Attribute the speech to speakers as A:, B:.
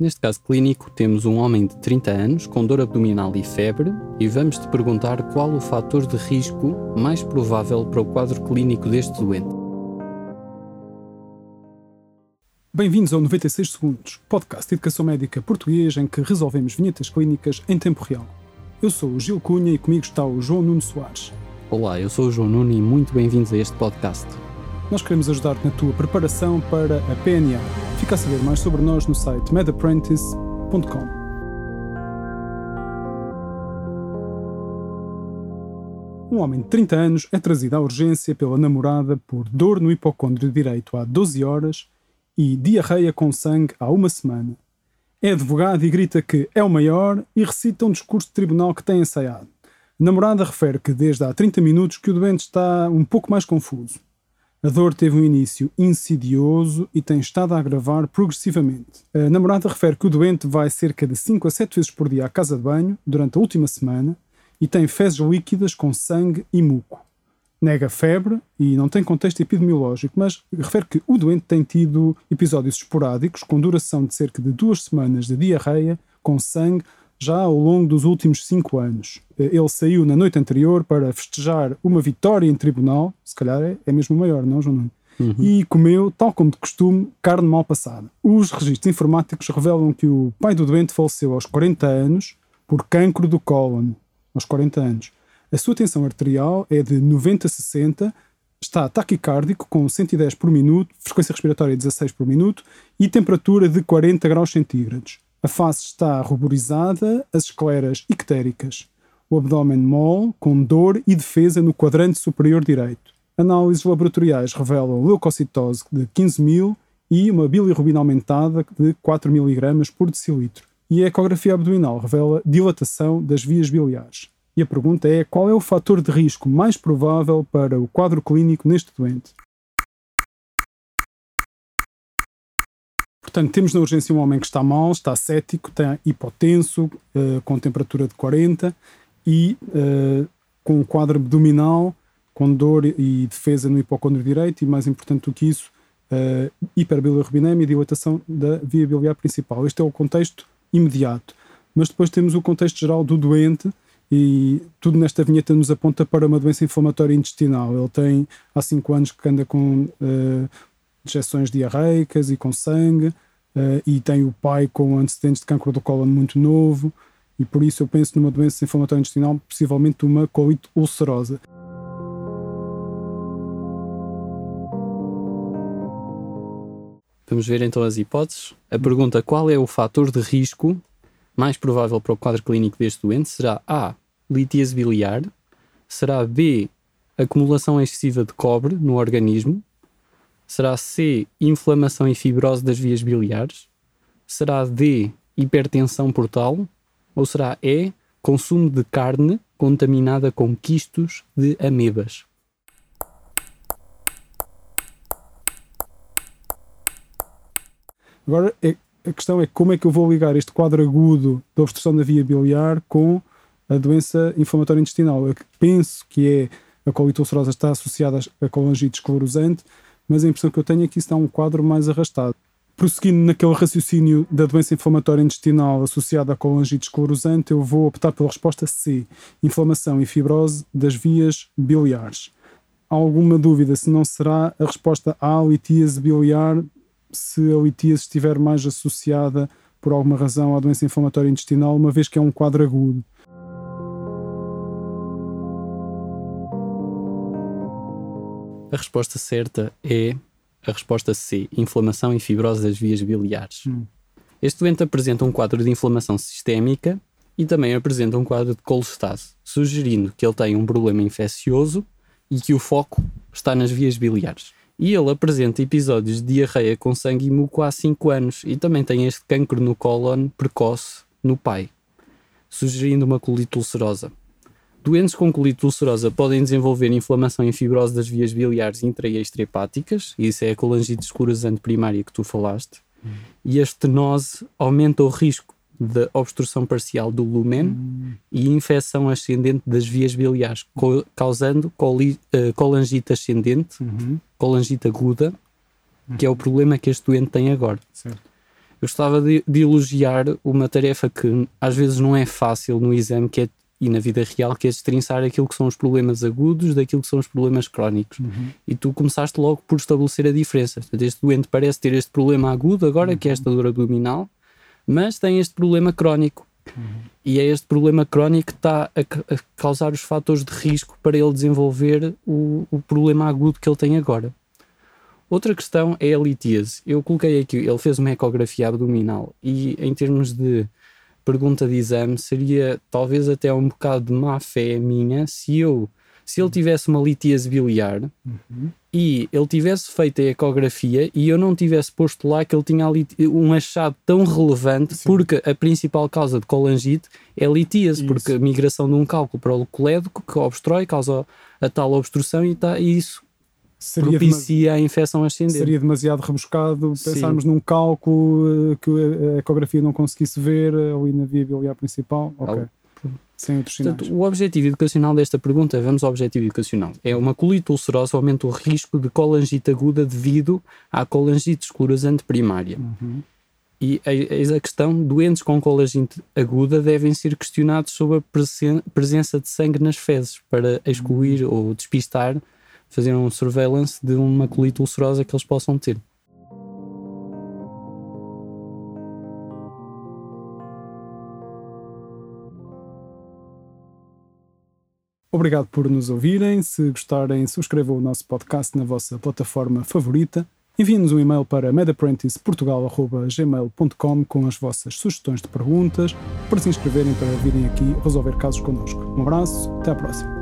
A: neste caso clínico, temos um homem de 30 anos com dor abdominal e febre e vamos te perguntar qual o fator de risco mais provável para o quadro clínico deste doente.
B: Bem-vindos ao 96 Segundos, podcast de educação médica português em que resolvemos vinhetas clínicas em tempo real. Eu sou o Gil Cunha e comigo está o João Nuno Soares.
A: Olá, eu sou o João Nuno e muito bem-vindos a este podcast.
B: Nós queremos ajudar-te na tua preparação para a PNA. Fica a saber mais sobre nós no site medapprentice.com. Um homem de 30 anos é trazido à urgência pela namorada por dor no hipocôndrio direito há 12 horas e diarreia com sangue há uma semana. É advogado e grita que é o maior e recita um discurso de tribunal que tem ensaiado. A namorada refere que desde há 30 minutos que o doente está um pouco mais confuso. A dor teve um início insidioso e tem estado a agravar progressivamente. A namorada refere que o doente vai cerca de 5 a 7 vezes por dia à casa de banho durante a última semana e tem fezes líquidas com sangue e muco. Nega febre e não tem contexto epidemiológico, mas refere que o doente tem tido episódios esporádicos com duração de cerca de duas semanas de diarreia com sangue já ao longo dos últimos cinco anos. Eh, ele saiu na noite anterior para festejar uma vitória em tribunal, se calhar é, é mesmo maior, não, João Nuno? Uhum. E comeu, tal como de costume, carne mal passada. Os registros informáticos revelam que o pai do doente faleceu aos 40 anos por cancro do cólon, aos 40 anos. A sua tensão arterial é de 90 a 60, está taquicárdico com 110 por minuto, frequência respiratória 16 por minuto e temperatura de 40 graus centígrados. A face está ruborizada, as escleras ictéricas. O abdômen mole, com dor e defesa no quadrante superior direito. Análises laboratoriais revelam leucocitose de 15 mil e uma bilirrubina aumentada de 4 mg por decilitro. E a ecografia abdominal revela dilatação das vias biliares. E a pergunta é: qual é o fator de risco mais provável para o quadro clínico neste doente? Portanto, temos na urgência um homem que está mal, está cético, está hipotenso, uh, com temperatura de 40 e uh, com um quadro abdominal, com dor e defesa no hipocôndrio direito e, mais importante do que isso, uh, hiperbilirrubinemia e dilatação da via biliar principal. Este é o contexto imediato. Mas depois temos o contexto geral do doente e tudo nesta vinheta nos aponta para uma doença inflamatória intestinal. Ele tem há 5 anos que anda com uh, dejeções diarreicas e com sangue, uh, e tem o pai com antecedentes de câncer do cólon muito novo, e por isso eu penso numa doença inflamatória intestinal, possivelmente uma colite ulcerosa.
A: Vamos ver então as hipóteses. A pergunta qual é o fator de risco mais provável para o quadro clínico deste doente será A. Litíase biliar, será B. Acumulação excessiva de cobre no organismo, Será C, inflamação e fibrose das vias biliares? Será D, hipertensão portal? Ou será E, consumo de carne contaminada com quistos de amebas?
B: Agora, é, a questão é como é que eu vou ligar este quadro agudo da obstrução da via biliar com a doença inflamatória intestinal. Eu penso que é a colite ulcerosa está associada à colangite esclerosante, mas a impressão que eu tenho é que isso dá um quadro mais arrastado. Prosseguindo naquele raciocínio da doença inflamatória intestinal associada à colangite esclerosante, eu vou optar pela resposta C, inflamação e fibrose das vias biliares. Há alguma dúvida se não será a resposta A, litíase biliar, se a litíase estiver mais associada por alguma razão à doença inflamatória intestinal, uma vez que é um quadro agudo.
A: A resposta certa é a resposta C, inflamação e fibrose das vias biliares. Hum. Este doente apresenta um quadro de inflamação sistémica e também apresenta um quadro de colestase, sugerindo que ele tem um problema infeccioso e que o foco está nas vias biliares. E ele apresenta episódios de diarreia com sangue e muco há 5 anos e também tem este cancro no cólon precoce no pai, sugerindo uma colite ulcerosa. Doentes com colite ulcerosa podem desenvolver inflamação e fibrose das vias biliares intra e extrahepáticas, e isso é a colangite esclerosante primária que tu falaste, hum. e a estenose aumenta o risco de obstrução parcial do lumen hum. e infecção ascendente das vias biliares, co causando coli, uh, colangite ascendente, uhum. colangite aguda, uhum. que é o problema que este doente tem agora. Certo. Eu gostava de, de, elogiar uma tarefa que às vezes não é fácil no exame que é, e na vida real, que é destrinçar aquilo que são os problemas agudos daquilo que são os problemas crónicos. Uhum. E tu começaste logo por estabelecer a diferença. Portanto, este doente parece ter este problema agudo agora, uhum. que é esta dor abdominal, mas tem este problema crónico. Uhum. E é este problema crónico que está a, a, causar os fatores de risco para ele desenvolver o, o problema agudo que ele tem agora. Outra questão é a litíase. Eu coloquei aqui, ele fez uma ecografia abdominal e em termos de pergunta de exame seria talvez até um bocado de má fé minha se eu se ele tivesse uma litíase biliar uhum. e ele tivesse feito a ecografia e eu não tivesse posto lá que ele tinha um achado tão relevante Sim. porque a principal causa de colangite é litíase, isso. porque a migração de um cálculo para o colédoco que obstrói, causa a tal obstrução e, tá, e isso seria propicia a infecção ascendente.
B: Seria demasiado rebuscado pensarmos Sim. num cálculo eh, que a ecografia não conseguisse ver eh, ali na via biliar principal. Ok. Sem outros sinais.
A: Portanto, o objetivo educacional desta pergunta, vamos ao objetivo educacional, é uma colite ulcerosa aumenta o risco de colangite aguda devido à colangite esclerosante primária. Uhum. E eis a questão: doentes com colangite aguda devem ser questionados sobre a presença de sangue nas fezes para excluir uhum. ou despistar fazer um surveillance de uma colite ulcerosa que eles possam ter.
B: Obrigado por nos ouvirem. Se gostarem, subscrevam o nosso podcast na vossa plataforma favorita. Enviem-nos um e-mail para medapprenticeportugal.gmail.com com as vossas sugestões de perguntas para se inscreverem para virem aqui resolver casos connosco. Um abraço, até à próxima.